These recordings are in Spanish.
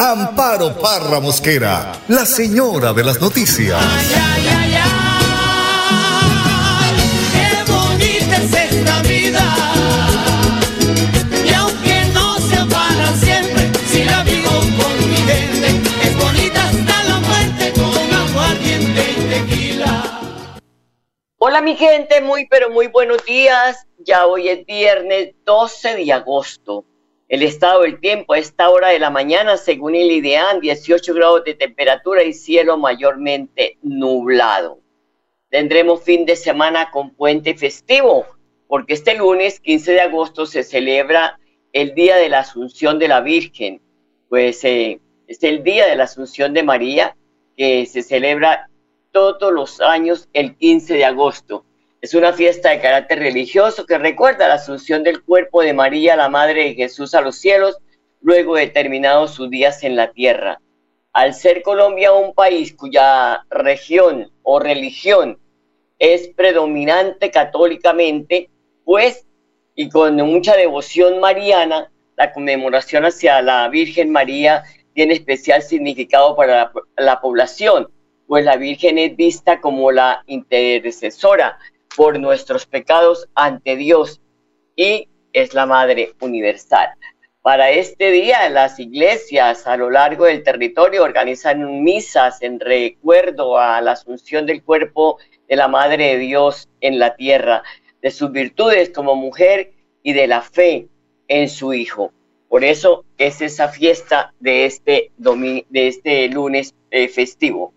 Amparo Parra Mosquera, la señora de las noticias. Ay, ay, ay, ay, qué bonita es esta vida. Y aunque no sea para siempre, si la vivo con mi gente, es bonita hasta la muerte con aguardiente y tequila. Hola mi gente, muy pero muy buenos días. Ya hoy es viernes 12 de agosto. El estado del tiempo a esta hora de la mañana, según el IDEAN, 18 grados de temperatura y cielo mayormente nublado. Tendremos fin de semana con puente festivo, porque este lunes 15 de agosto se celebra el Día de la Asunción de la Virgen. Pues eh, es el Día de la Asunción de María, que se celebra todos los años el 15 de agosto. Es una fiesta de carácter religioso que recuerda la asunción del cuerpo de María, la Madre de Jesús, a los cielos, luego de terminados sus días en la tierra. Al ser Colombia un país cuya región o religión es predominante católicamente, pues, y con mucha devoción mariana, la conmemoración hacia la Virgen María tiene especial significado para la, la población, pues la Virgen es vista como la intercesora por nuestros pecados ante Dios y es la Madre Universal. Para este día, las iglesias a lo largo del territorio organizan misas en recuerdo a la asunción del cuerpo de la Madre de Dios en la tierra, de sus virtudes como mujer y de la fe en su Hijo. Por eso es esa fiesta de este, de este lunes eh, festivo.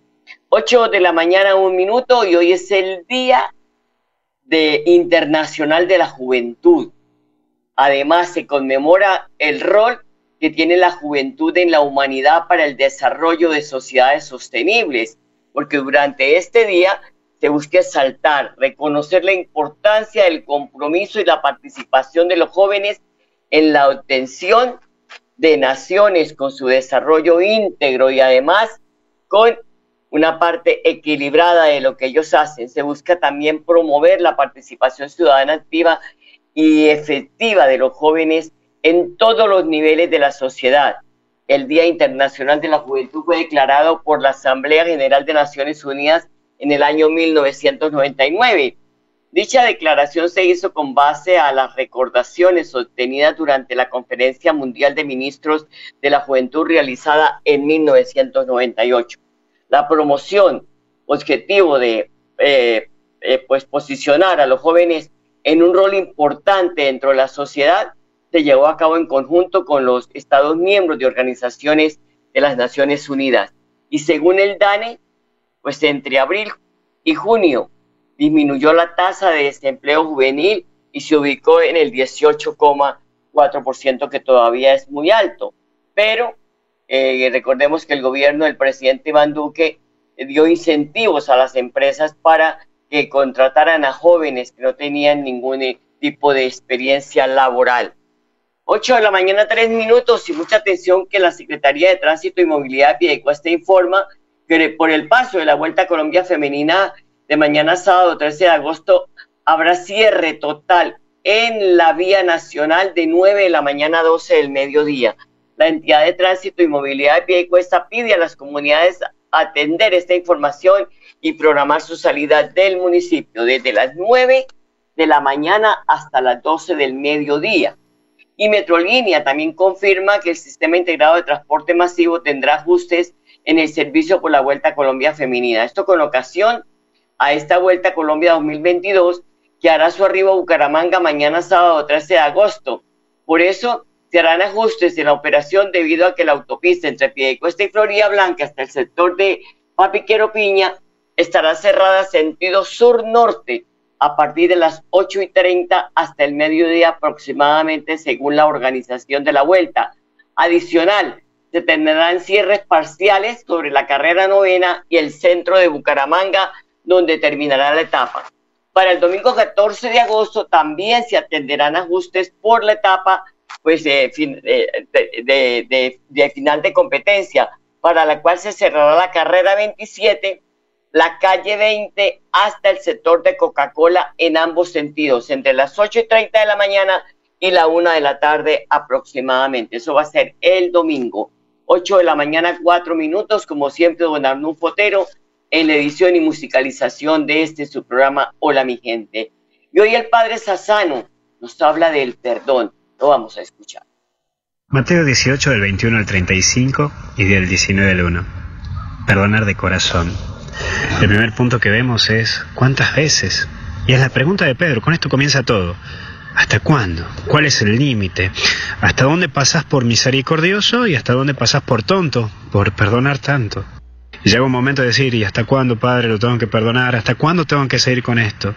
8 de la mañana, un minuto, y hoy es el Día de Internacional de la Juventud. Además, se conmemora el rol que tiene la juventud en la humanidad para el desarrollo de sociedades sostenibles, porque durante este día se busca exaltar, reconocer la importancia del compromiso y la participación de los jóvenes en la obtención de naciones con su desarrollo íntegro y además con una parte equilibrada de lo que ellos hacen. Se busca también promover la participación ciudadana activa y efectiva de los jóvenes en todos los niveles de la sociedad. El Día Internacional de la Juventud fue declarado por la Asamblea General de Naciones Unidas en el año 1999. Dicha declaración se hizo con base a las recordaciones obtenidas durante la Conferencia Mundial de Ministros de la Juventud realizada en 1998 la promoción, objetivo de eh, eh, pues posicionar a los jóvenes en un rol importante dentro de la sociedad, se llevó a cabo en conjunto con los Estados miembros de organizaciones de las Naciones Unidas. Y según el DANE, pues entre abril y junio disminuyó la tasa de desempleo juvenil y se ubicó en el 18,4%, que todavía es muy alto. Pero eh, recordemos que el gobierno del presidente Iván Duque dio incentivos a las empresas para que contrataran a jóvenes que no tenían ningún eh, tipo de experiencia laboral. 8 de la mañana, 3 minutos y mucha atención que la Secretaría de Tránsito y Movilidad de Piedecuesta informa que por el paso de la Vuelta a Colombia Femenina de mañana sábado 13 de agosto habrá cierre total en la vía nacional de 9 de la mañana a 12 del mediodía la entidad de tránsito y movilidad de cuesta pide a las comunidades atender esta información y programar su salida del municipio desde las 9 de la mañana hasta las 12 del mediodía. Y Metrolínea también confirma que el sistema integrado de transporte masivo tendrá ajustes en el servicio por la Vuelta a Colombia Femenina. Esto con ocasión a esta Vuelta a Colombia 2022 que hará su arribo a Bucaramanga mañana sábado 13 de agosto. Por eso se harán ajustes en la operación debido a que la autopista entre Piedecuesta y Florida Blanca hasta el sector de Papiquero Piña estará cerrada sentido sur-norte a partir de las 8 y 30 hasta el mediodía aproximadamente según la organización de la vuelta. Adicional, se tendrán cierres parciales sobre la carrera novena y el centro de Bucaramanga, donde terminará la etapa. Para el domingo 14 de agosto también se atenderán ajustes por la etapa pues, de, final de competencia, para la cual se cerrará la carrera 27, la calle 20 hasta el sector de Coca-Cola en ambos sentidos, entre las 8 y 30 de la mañana y la 1 de la tarde aproximadamente. Eso va a ser el domingo. 8 de la mañana, 4 minutos, como siempre, don Arnulfo Fotero, en la edición y musicalización de este su programa Hola mi gente. Y hoy el Padre Sassano nos habla del perdón. Lo vamos a escuchar. Mateo 18 del 21 al 35 y del 19 al 1. Perdonar de corazón. El primer punto que vemos es ¿cuántas veces? Y es la pregunta de Pedro, con esto comienza todo. ¿Hasta cuándo? ¿Cuál es el límite? ¿Hasta dónde pasás por misericordioso y hasta dónde pasás por tonto, por perdonar tanto? Y llega un momento de decir, ¿y hasta cuándo, Padre, lo tengo que perdonar? ¿Hasta cuándo tengo que seguir con esto?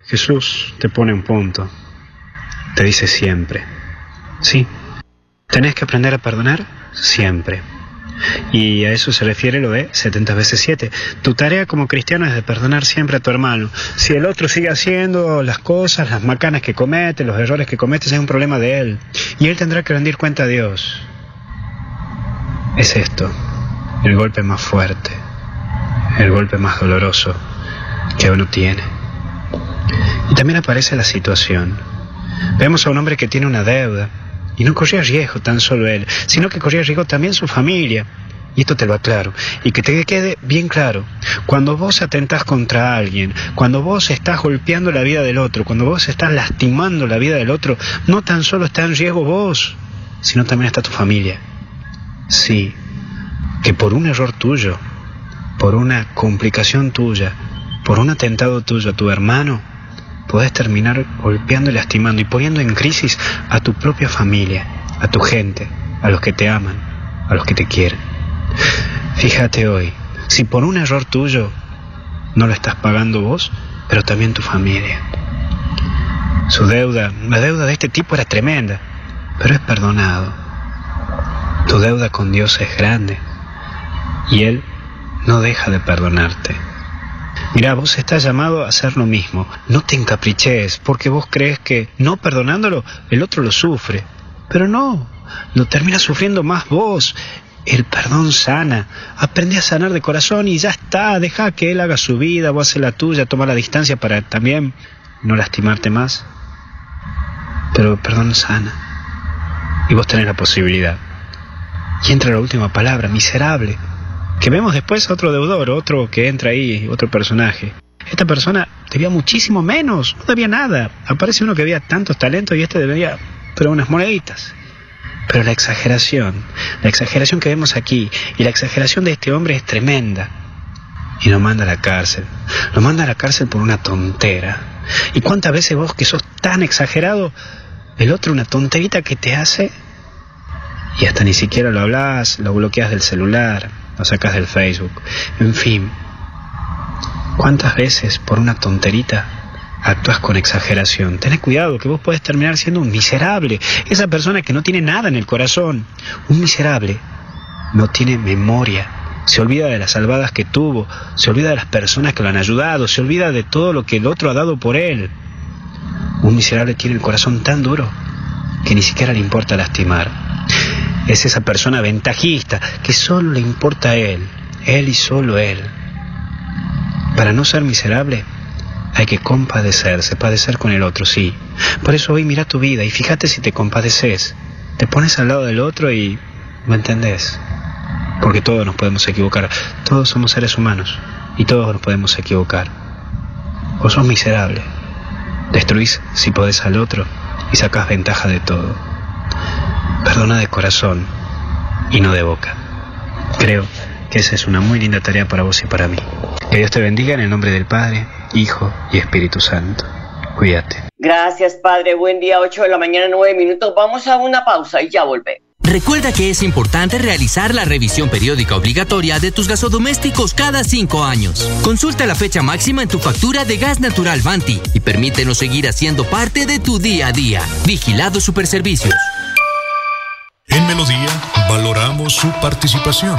Jesús te pone un punto. Te dice siempre. Sí. ¿Tenés que aprender a perdonar? Siempre. Y a eso se refiere lo de 70 veces 7. Tu tarea como cristiano es de perdonar siempre a tu hermano. Si el otro sigue haciendo las cosas, las macanas que comete, los errores que comete, es un problema de él. Y él tendrá que rendir cuenta a Dios. Es esto, el golpe más fuerte, el golpe más doloroso que uno tiene. Y también aparece la situación. Vemos a un hombre que tiene una deuda y no corría riesgo tan solo él, sino que corría riesgo también su familia. Y esto te lo aclaro. Y que te quede bien claro. Cuando vos atentás contra alguien, cuando vos estás golpeando la vida del otro, cuando vos estás lastimando la vida del otro, no tan solo está en riesgo vos, sino también está tu familia. Sí, que por un error tuyo, por una complicación tuya, por un atentado tuyo a tu hermano, podés terminar golpeando y lastimando y poniendo en crisis a tu propia familia, a tu gente, a los que te aman, a los que te quieren. Fíjate hoy, si por un error tuyo no lo estás pagando vos, pero también tu familia. Su deuda, la deuda de este tipo era tremenda, pero es perdonado. Tu deuda con Dios es grande y Él no deja de perdonarte. Mira, vos estás llamado a hacer lo mismo. No te encapriches porque vos crees que no perdonándolo, el otro lo sufre. Pero no, lo termina sufriendo más vos. El perdón sana. Aprende a sanar de corazón y ya está. Deja que él haga su vida, vos hace la tuya, toma la distancia para también no lastimarte más. Pero el perdón sana. Y vos tenés la posibilidad. Y entra la última palabra, miserable que vemos después otro deudor, otro que entra ahí, otro personaje. Esta persona debía muchísimo menos, no debía nada. Aparece uno que había tantos talentos y este debía, pero unas moneditas. Pero la exageración, la exageración que vemos aquí y la exageración de este hombre es tremenda. Y lo manda a la cárcel. Lo manda a la cárcel por una tontera. ¿Y cuántas veces vos que sos tan exagerado, el otro una tonterita que te hace y hasta ni siquiera lo hablas, lo bloqueas del celular, lo sacas del Facebook. En fin, ¿cuántas veces por una tonterita actúas con exageración? Ten cuidado que vos puedes terminar siendo un miserable, esa persona que no tiene nada en el corazón. Un miserable no tiene memoria. Se olvida de las salvadas que tuvo, se olvida de las personas que lo han ayudado, se olvida de todo lo que el otro ha dado por él. Un miserable tiene el corazón tan duro que ni siquiera le importa lastimar es esa persona ventajista que solo le importa a él, él y solo él. Para no ser miserable, hay que compadecerse, padecer con el otro, sí. Por eso hoy mira tu vida y fíjate si te compadeces. Te pones al lado del otro y lo entendés. Porque todos nos podemos equivocar. Todos somos seres humanos y todos nos podemos equivocar. O sos miserable. Destruís si podés al otro y sacás ventaja de todo. Perdona de corazón y no de boca. Creo que esa es una muy linda tarea para vos y para mí. Que Dios te bendiga en el nombre del Padre, Hijo y Espíritu Santo. Cuídate. Gracias, Padre. Buen día, 8 de la mañana, 9 minutos. Vamos a una pausa y ya volvemos. Recuerda que es importante realizar la revisión periódica obligatoria de tus gasodomésticos cada cinco años. Consulta la fecha máxima en tu factura de gas natural Vanti y permítenos seguir haciendo parte de tu día a día. Vigilado Superservicios. En Melodía valoramos su participación.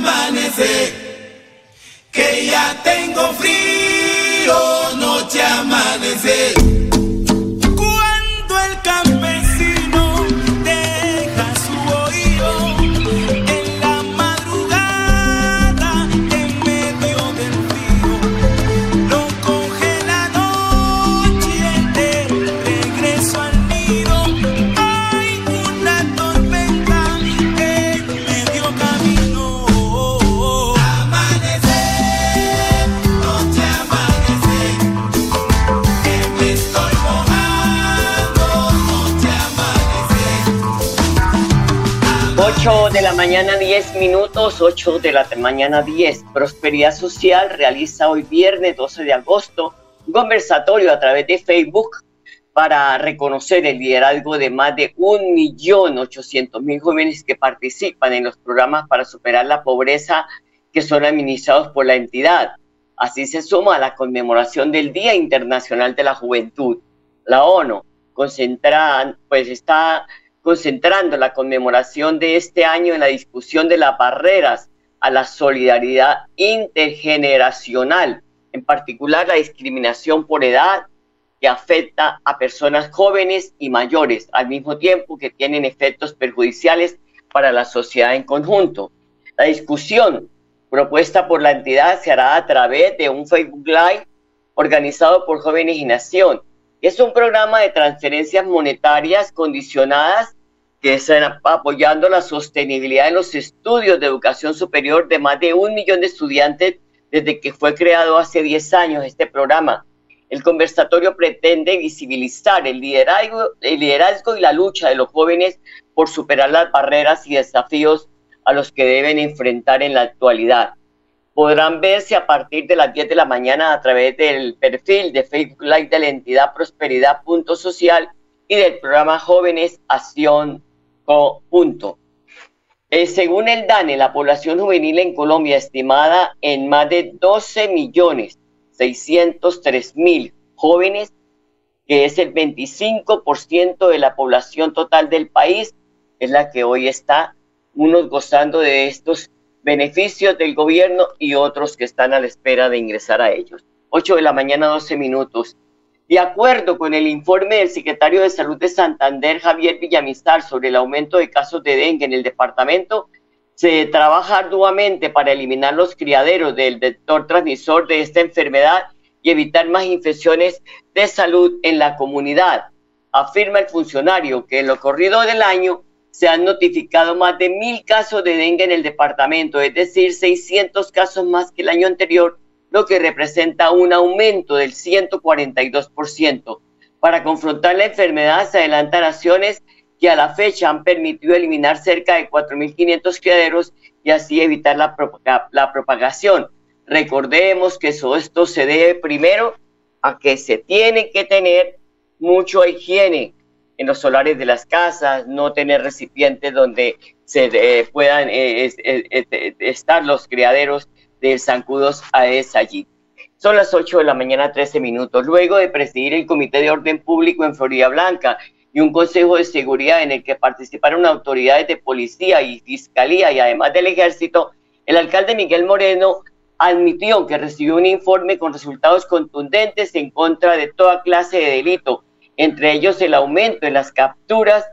Amanece, que ya tengo frío, noche amanece. De la mañana 10 minutos, 8 de la mañana 10. Prosperidad Social realiza hoy viernes 12 de agosto un conversatorio a través de Facebook para reconocer el liderazgo de más de 1.800.000 jóvenes que participan en los programas para superar la pobreza que son administrados por la entidad. Así se suma a la conmemoración del Día Internacional de la Juventud. La ONU concentra, pues está concentrando la conmemoración de este año en la discusión de las barreras a la solidaridad intergeneracional, en particular la discriminación por edad que afecta a personas jóvenes y mayores, al mismo tiempo que tienen efectos perjudiciales para la sociedad en conjunto. La discusión propuesta por la entidad se hará a través de un Facebook Live organizado por Jóvenes y Nación, es un programa de transferencias monetarias condicionadas que están apoyando la sostenibilidad en los estudios de educación superior de más de un millón de estudiantes desde que fue creado hace 10 años este programa. El conversatorio pretende visibilizar el liderazgo, el liderazgo y la lucha de los jóvenes por superar las barreras y desafíos a los que deben enfrentar en la actualidad podrán verse a partir de las 10 de la mañana a través del perfil de Facebook Live de la entidad Prosperidad.social y del programa Jóvenes Acción Punto. Eh, según el DANE, la población juvenil en Colombia estimada en más de 12 millones 603 mil jóvenes, que es el 25% de la población total del país, es la que hoy está unos gozando de estos beneficios del gobierno y otros que están a la espera de ingresar a ellos. 8 de la mañana, 12 minutos. De acuerdo con el informe del secretario de Salud de Santander, Javier Villamizar, sobre el aumento de casos de dengue en el departamento, se trabaja arduamente para eliminar los criaderos del vector transmisor de esta enfermedad y evitar más infecciones de salud en la comunidad. Afirma el funcionario que en lo corrido del año se han notificado más de mil casos de dengue en el departamento, es decir, 600 casos más que el año anterior, lo que representa un aumento del 142%. Para confrontar la enfermedad se adelantan acciones que a la fecha han permitido eliminar cerca de 4.500 criaderos y así evitar la, propagación. Recordemos que eso, esto se debe primero a que se tiene que tener mucha higiene, en los solares de las casas, no tener recipientes donde se eh, puedan eh, eh, estar los criaderos de zancudos a esa allí. Son las 8 de la mañana, 13 minutos. Luego de presidir el Comité de Orden Público en Florida Blanca y un Consejo de Seguridad en el que participaron autoridades de policía y fiscalía y además del ejército, el alcalde Miguel Moreno admitió que recibió un informe con resultados contundentes en contra de toda clase de delito entre ellos el aumento en las capturas,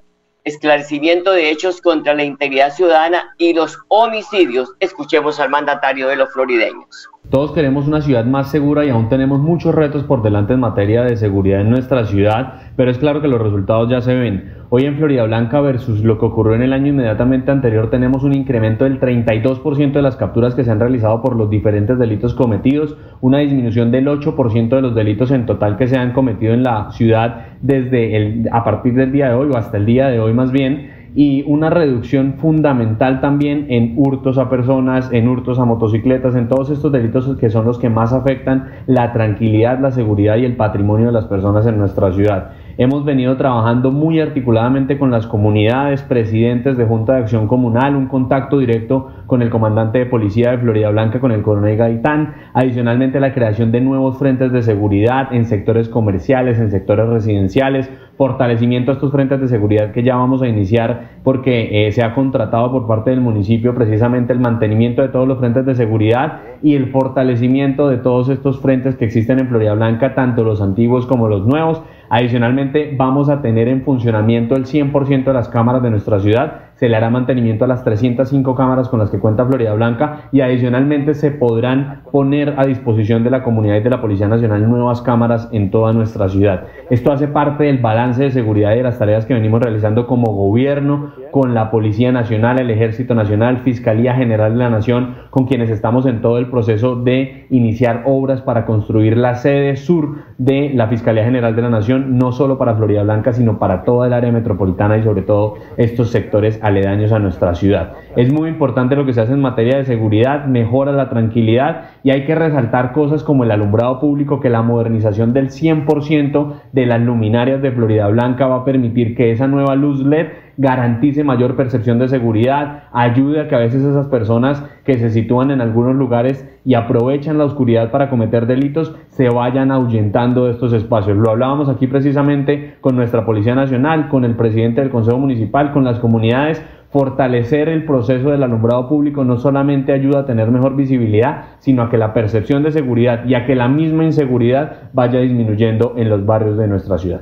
esclarecimiento de hechos contra la integridad ciudadana y los homicidios. Escuchemos al mandatario de los florideños. Todos queremos una ciudad más segura y aún tenemos muchos retos por delante en materia de seguridad en nuestra ciudad, pero es claro que los resultados ya se ven. Hoy en Florida Blanca versus lo que ocurrió en el año inmediatamente anterior tenemos un incremento del 32% de las capturas que se han realizado por los diferentes delitos cometidos, una disminución del 8% de los delitos en total que se han cometido en la ciudad desde el, a partir del día de hoy o hasta el día de hoy más bien y una reducción fundamental también en hurtos a personas, en hurtos a motocicletas, en todos estos delitos que son los que más afectan la tranquilidad, la seguridad y el patrimonio de las personas en nuestra ciudad. Hemos venido trabajando muy articuladamente con las comunidades, presidentes de Junta de Acción Comunal, un contacto directo con el comandante de policía de Florida Blanca, con el coronel Gaitán, adicionalmente la creación de nuevos frentes de seguridad en sectores comerciales, en sectores residenciales, fortalecimiento a estos frentes de seguridad que ya vamos a iniciar porque eh, se ha contratado por parte del municipio precisamente el mantenimiento de todos los frentes de seguridad y el fortalecimiento de todos estos frentes que existen en Florida Blanca, tanto los antiguos como los nuevos. Adicionalmente, vamos a tener en funcionamiento el 100% de las cámaras de nuestra ciudad se le hará mantenimiento a las 305 cámaras con las que cuenta Florida Blanca y adicionalmente se podrán poner a disposición de la comunidad y de la Policía Nacional nuevas cámaras en toda nuestra ciudad. Esto hace parte del balance de seguridad y de las tareas que venimos realizando como gobierno con la Policía Nacional, el Ejército Nacional, Fiscalía General de la Nación, con quienes estamos en todo el proceso de iniciar obras para construir la sede sur de la Fiscalía General de la Nación, no solo para Florida Blanca, sino para toda el área metropolitana y sobre todo estos sectores aledaños a nuestra ciudad. Es muy importante lo que se hace en materia de seguridad, mejora la tranquilidad y hay que resaltar cosas como el alumbrado público, que la modernización del 100% de las luminarias de Florida Blanca va a permitir que esa nueva luz LED garantice mayor percepción de seguridad, ayude a que a veces esas personas que se sitúan en algunos lugares y aprovechan la oscuridad para cometer delitos se vayan ahuyentando de estos espacios. Lo hablábamos aquí precisamente con nuestra Policía Nacional, con el presidente del Consejo Municipal, con las comunidades. Fortalecer el proceso del alumbrado público no solamente ayuda a tener mejor visibilidad, sino a que la percepción de seguridad y a que la misma inseguridad vaya disminuyendo en los barrios de nuestra ciudad.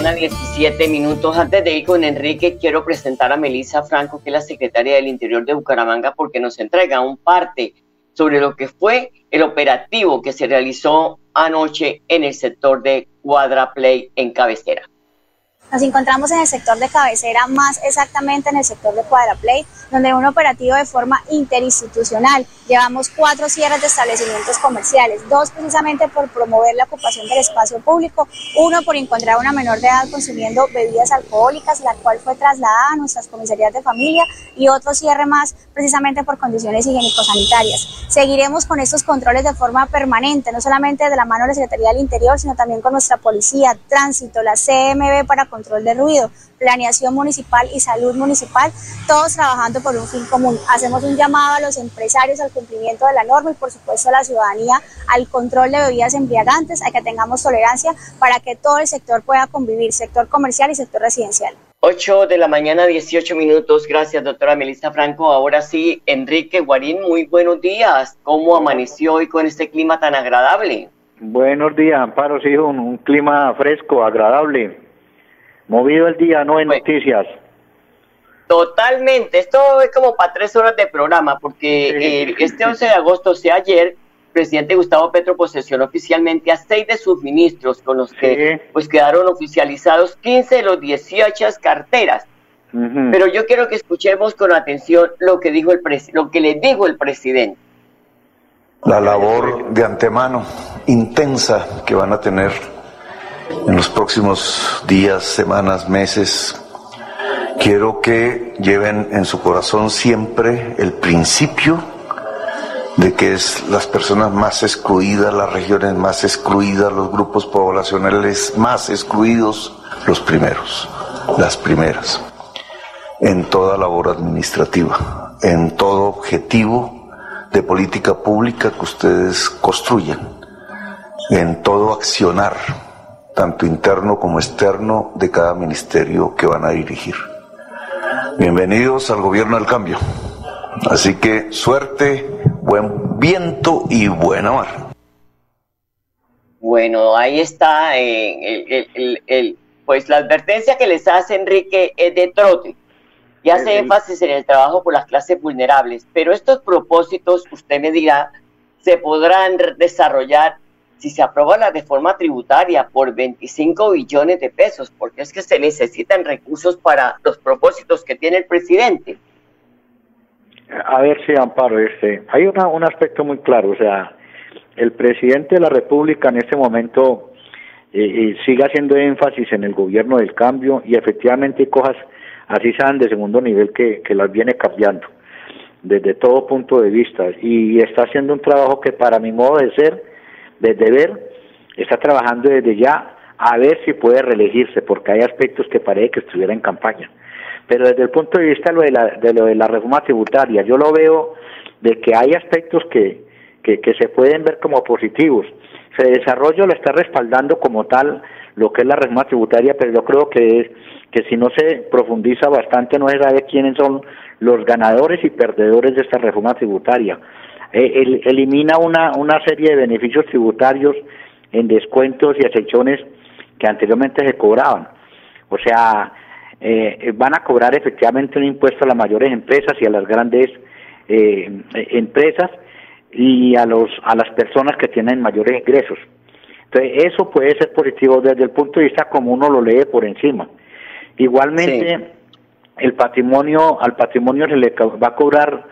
mañana, 17 minutos. Antes de ir con Enrique, quiero presentar a Melissa Franco, que es la secretaria del Interior de Bucaramanga, porque nos entrega un parte sobre lo que fue el operativo que se realizó anoche en el sector de Cuadraplay en Cabecera. Nos encontramos en el sector de cabecera, más exactamente en el sector de Cuadraplay, donde un operativo de forma interinstitucional. Llevamos cuatro cierres de establecimientos comerciales, dos precisamente por promover la ocupación del espacio público, uno por encontrar a una menor de edad consumiendo bebidas alcohólicas, la cual fue trasladada a nuestras comisarías de familia, y otro cierre más precisamente por condiciones higiénico-sanitarias. Seguiremos con estos controles de forma permanente, no solamente de la mano de la Secretaría del Interior, sino también con nuestra policía, tránsito, la CMB para control de ruido, planeación municipal y salud municipal, todos trabajando por un fin común. Hacemos un llamado a los empresarios al cumplimiento de la norma y por supuesto a la ciudadanía al control de bebidas embriagantes, a que tengamos tolerancia para que todo el sector pueda convivir, sector comercial y sector residencial. 8 de la mañana, 18 minutos. Gracias, doctora Melissa Franco. Ahora sí, Enrique Guarín, muy buenos días. ¿Cómo amaneció hoy con este clima tan agradable? Buenos días, Amparo. Sí, un, un clima fresco, agradable. Movido el día, no hay noticias. Totalmente. Esto es como para tres horas de programa, porque eh, este 11 de agosto, o sea, ayer, el presidente Gustavo Petro posesionó oficialmente a seis de sus ministros, con los que pues quedaron oficializados 15 de los 18 carteras. Pero yo quiero que escuchemos con atención lo que dijo el lo que le dijo el presidente. La labor de antemano intensa que van a tener en los próximos días, semanas, meses, quiero que lleven en su corazón siempre el principio de que es las personas más excluidas, las regiones más excluidas, los grupos poblacionales más excluidos, los primeros, las primeras, en toda labor administrativa, en todo objetivo de política pública que ustedes construyen en todo accionar, tanto interno como externo, de cada ministerio que van a dirigir. Bienvenidos al gobierno del cambio. Así que suerte, buen viento y buena mar. Bueno, ahí está eh, el, pues la advertencia que les hace Enrique es de trote y hace énfasis en el trabajo por las clases vulnerables. Pero estos propósitos, usted me dirá, se podrán desarrollar si se aprueba la reforma tributaria por 25 billones de pesos, porque es que se necesitan recursos para los propósitos que tiene el presidente. A ver si Amparo, este, hay una, un aspecto muy claro, o sea, el presidente de la República en este momento eh, eh, sigue haciendo énfasis en el gobierno del cambio y efectivamente hay cosas así sean de segundo nivel que, que las viene cambiando desde todo punto de vista y está haciendo un trabajo que para mi modo de ser desde ver, está trabajando desde ya a ver si puede reelegirse, porque hay aspectos que parece que estuviera en campaña. Pero desde el punto de vista de lo de la, de lo de la reforma tributaria, yo lo veo de que hay aspectos que, que, que se pueden ver como positivos. Se desarrollo lo está respaldando como tal lo que es la reforma tributaria, pero yo creo que es que si no se profundiza bastante no se sabe quiénes son los ganadores y perdedores de esta reforma tributaria. Eh, elimina una, una serie de beneficios tributarios en descuentos y excepciones que anteriormente se cobraban. O sea, eh, van a cobrar efectivamente un impuesto a las mayores empresas y a las grandes eh, empresas y a los a las personas que tienen mayores ingresos. Entonces, eso puede ser positivo desde el punto de vista como uno lo lee por encima. Igualmente, el patrimonio, al patrimonio se le va a cobrar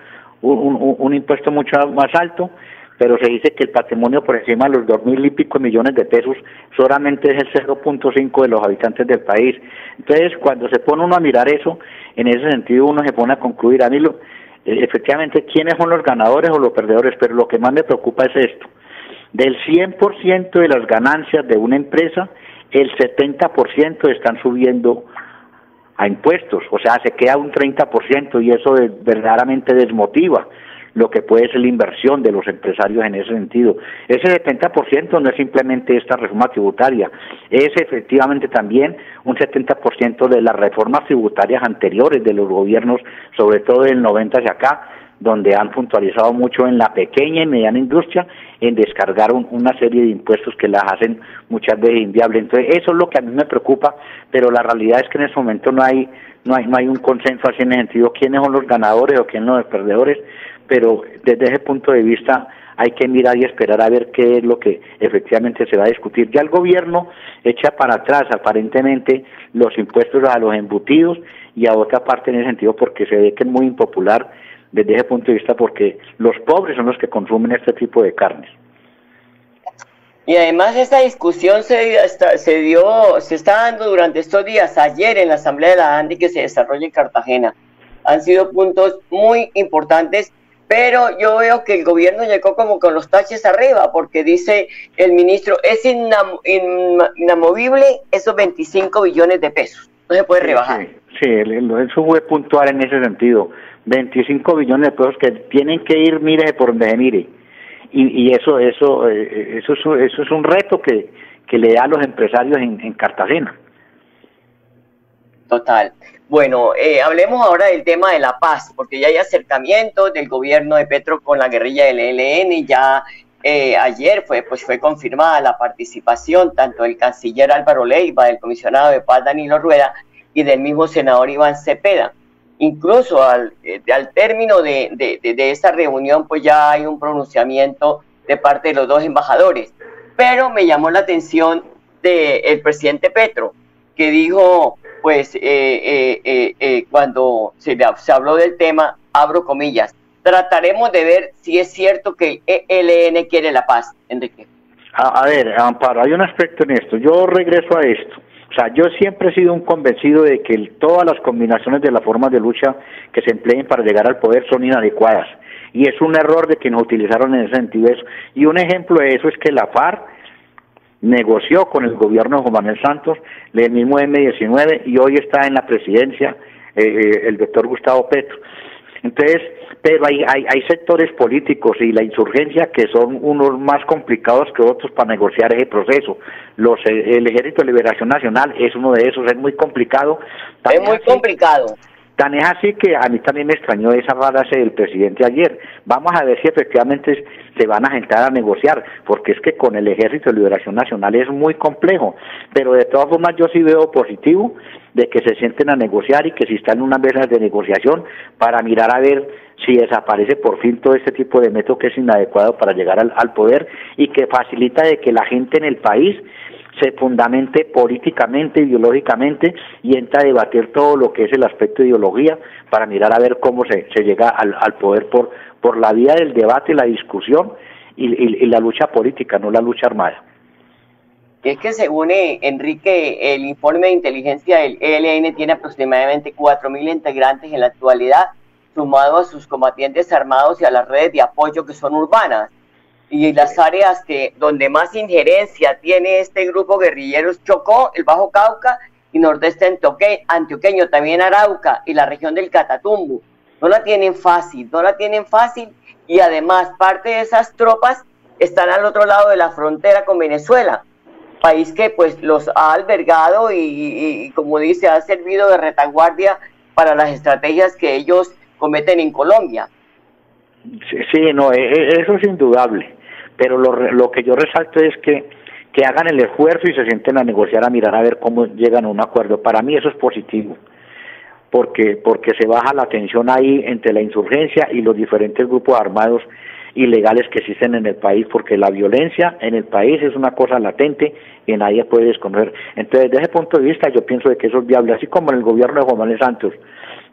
un, un, impuesto mucho más alto, pero se dice que el patrimonio por encima de los dos mil y pico millones de pesos solamente es el 0.5 de los habitantes del país. Entonces, cuando se pone uno a mirar eso, en ese sentido uno se pone a concluir, a mí lo, efectivamente, quiénes son los ganadores o los perdedores, pero lo que más me preocupa es esto. Del 100% de las ganancias de una empresa, el 70% están subiendo a impuestos, o sea, se queda un 30% y eso verdaderamente desmotiva lo que puede ser la inversión de los empresarios en ese sentido. Ese 70% no es simplemente esta reforma tributaria, es efectivamente también un 70% de las reformas tributarias anteriores de los gobiernos, sobre todo del 90 hacia acá, donde han puntualizado mucho en la pequeña y mediana industria en descargar una serie de impuestos que las hacen muchas veces inviables. Entonces, eso es lo que a mí me preocupa, pero la realidad es que en ese momento no hay no hay no hay un consenso así en el sentido quiénes son los ganadores o quiénes son los perdedores, pero desde ese punto de vista hay que mirar y esperar a ver qué es lo que efectivamente se va a discutir. Ya el gobierno echa para atrás aparentemente los impuestos a los embutidos y a otra parte en ese sentido porque se ve que es muy impopular desde ese punto de vista porque los pobres son los que consumen este tipo de carnes. Y además esta discusión se, se dio, se está dando durante estos días, ayer en la Asamblea de la ANDI que se desarrolla en Cartagena. Han sido puntos muy importantes, pero yo veo que el gobierno llegó como con los taches arriba, porque dice el ministro, es inamovible esos 25 billones de pesos, no se puede rebajar. Sí, eso fue puntual en ese sentido. 25 billones de pesos que tienen que ir, mire, por donde se mire. Y, y eso, eso, eh, eso, es, eso es un reto que, que le da a los empresarios en, en Cartagena. Total. Bueno, eh, hablemos ahora del tema de la paz, porque ya hay acercamientos del gobierno de Petro con la guerrilla del ELN, ya eh, ayer fue, pues fue confirmada la participación tanto del canciller Álvaro Leiva, del comisionado de paz Danilo Rueda y del mismo senador Iván Cepeda. Incluso al, eh, al término de, de, esta reunión, pues ya hay un pronunciamiento de parte de los dos embajadores. Pero me llamó la atención del presidente Petro, que dijo, pues eh, eh, cuando se, se habló del tema, abro comillas, trataremos de ver si es cierto que el ELN quiere la paz, Enrique. A, ver, Amparo, hay un aspecto en esto. Yo regreso a esto. O sea, yo siempre he sido un convencido de que todas las combinaciones de las formas de lucha que se empleen para llegar al poder son inadecuadas. Y es un error de que nos utilizaron en ese sentido eso. Y un ejemplo de eso es que la FARC negoció con el gobierno de Juan Manuel Santos el mismo M19 y hoy está en la presidencia eh, eh, el doctor Gustavo Petro. Entonces, pero hay, hay, hay sectores políticos y la insurgencia que son unos más complicados que otros para negociar ese proceso. Los, el Ejército de Liberación Nacional es uno de esos, es muy complicado. es muy complicado. Tan es así que a mí también me extrañó esa frase del presidente ayer. Vamos a ver si efectivamente se van a sentar a negociar, porque es que con el Ejército de Liberación Nacional es muy complejo. Pero de todas formas yo sí veo positivo de que se sienten a negociar y que si están en unas mesas de negociación para mirar a ver si desaparece por fin todo este tipo de método que es inadecuado para llegar al, al poder y que facilita de que la gente en el país se fundamente políticamente, ideológicamente y entra a debatir todo lo que es el aspecto de ideología para mirar a ver cómo se, se llega al, al poder por, por la vía del debate, la discusión y, la lucha política, no la lucha armada. Es que según eh, Enrique, el informe de inteligencia del ELN tiene aproximadamente 4.000 integrantes en la actualidad, sumado a sus combatientes armados y a las redes de apoyo que son urbanas y las áreas que donde más injerencia tiene este grupo guerrillero es Chocó, el Bajo Cauca y Nordeste Antioqueño, también Arauca y la región del Catatumbo. No la tienen fácil, no la tienen fácil y además parte de esas tropas están al otro lado de la frontera con Venezuela, país que pues los ha albergado y, y como dice, ha servido de retaguardia para las estrategias que ellos cometen en Colombia. Sí, no, e, e, eso es indudable, pero lo, lo que yo resalto es que, que hagan el esfuerzo y se sienten a negociar, a mirar a ver cómo llegan a un acuerdo. Para mí eso es positivo, porque, porque se baja la tensión ahí entre la insurgencia y los diferentes grupos armados ilegales que existen en el país, porque la violencia en el país es una cosa latente y nadie puede desconocer. Entonces, desde ese punto de vista, yo pienso de que eso es viable, así como en el gobierno de Juan Santos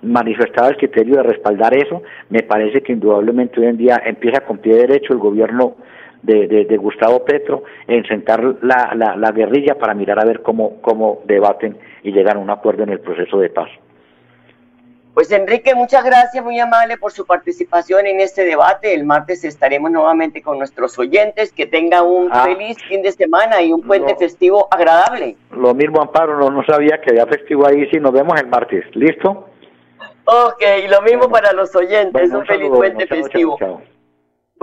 manifestaba el criterio de respaldar eso, me parece que indudablemente hoy en día empieza con pie derecho el gobierno de, de, de Gustavo Petro en sentar la, la, la, guerrilla para mirar a ver cómo, cómo debaten y llegan a un acuerdo en el proceso de paz. Pues Enrique, muchas gracias, muy amable por su participación en este debate. El martes estaremos nuevamente con nuestros oyentes. Que tengan un ah, feliz fin de semana y un puente festivo agradable. Lo mismo, Amparo, no, no sabía que había festivo ahí. Sí, nos vemos el martes. ¿Listo? Ok, y lo mismo para los oyentes, bueno, un feliz puente festivo. Chao, chao.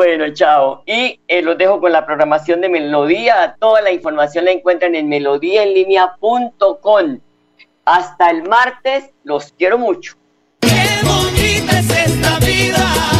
Bueno, chao. Y eh, los dejo con la programación de Melodía. Toda la información la encuentran en melodíaenlínea.com. Hasta el martes, los quiero mucho. Qué bonita es esta vida.